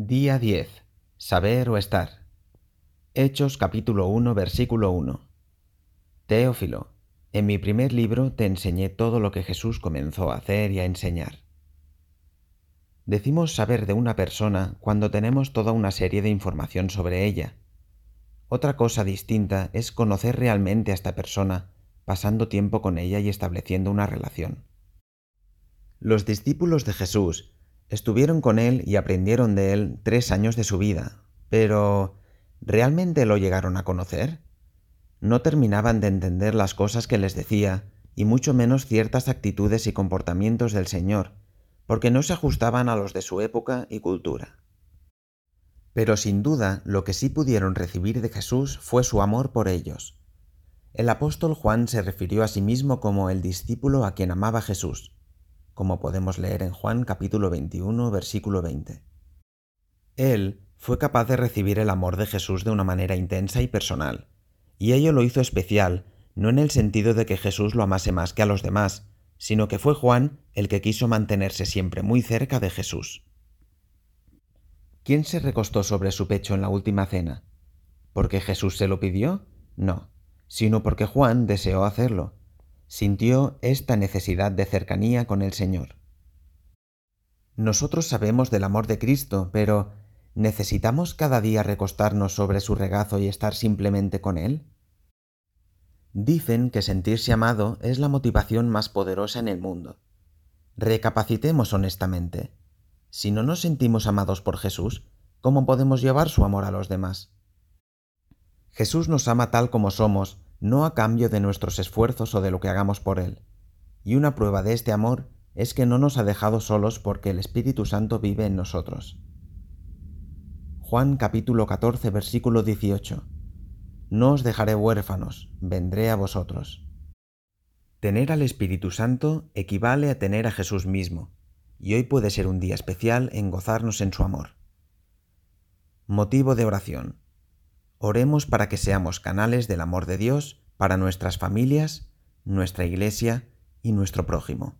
Día 10. Saber o estar. Hechos capítulo 1 versículo 1. Teófilo, en mi primer libro te enseñé todo lo que Jesús comenzó a hacer y a enseñar. Decimos saber de una persona cuando tenemos toda una serie de información sobre ella. Otra cosa distinta es conocer realmente a esta persona, pasando tiempo con ella y estableciendo una relación. Los discípulos de Jesús Estuvieron con él y aprendieron de él tres años de su vida, pero ¿realmente lo llegaron a conocer? No terminaban de entender las cosas que les decía, y mucho menos ciertas actitudes y comportamientos del Señor, porque no se ajustaban a los de su época y cultura. Pero sin duda lo que sí pudieron recibir de Jesús fue su amor por ellos. El apóstol Juan se refirió a sí mismo como el discípulo a quien amaba Jesús, como podemos leer en Juan capítulo 21, versículo 20. Él fue capaz de recibir el amor de Jesús de una manera intensa y personal, y ello lo hizo especial, no en el sentido de que Jesús lo amase más que a los demás, sino que fue Juan el que quiso mantenerse siempre muy cerca de Jesús. ¿Quién se recostó sobre su pecho en la última cena? ¿Porque Jesús se lo pidió? No, sino porque Juan deseó hacerlo, sintió esta necesidad de cercanía con el Señor. Nosotros sabemos del amor de Cristo, pero ¿necesitamos cada día recostarnos sobre su regazo y estar simplemente con Él? Dicen que sentirse amado es la motivación más poderosa en el mundo. Recapacitemos honestamente. Si no nos sentimos amados por Jesús, ¿cómo podemos llevar su amor a los demás? Jesús nos ama tal como somos, no a cambio de nuestros esfuerzos o de lo que hagamos por Él. Y una prueba de este amor es que no nos ha dejado solos porque el Espíritu Santo vive en nosotros. Juan capítulo 14 versículo 18. No os dejaré huérfanos, vendré a vosotros. Tener al Espíritu Santo equivale a tener a Jesús mismo, y hoy puede ser un día especial en gozarnos en su amor. Motivo de oración. Oremos para que seamos canales del amor de Dios para nuestras familias, nuestra iglesia y nuestro prójimo.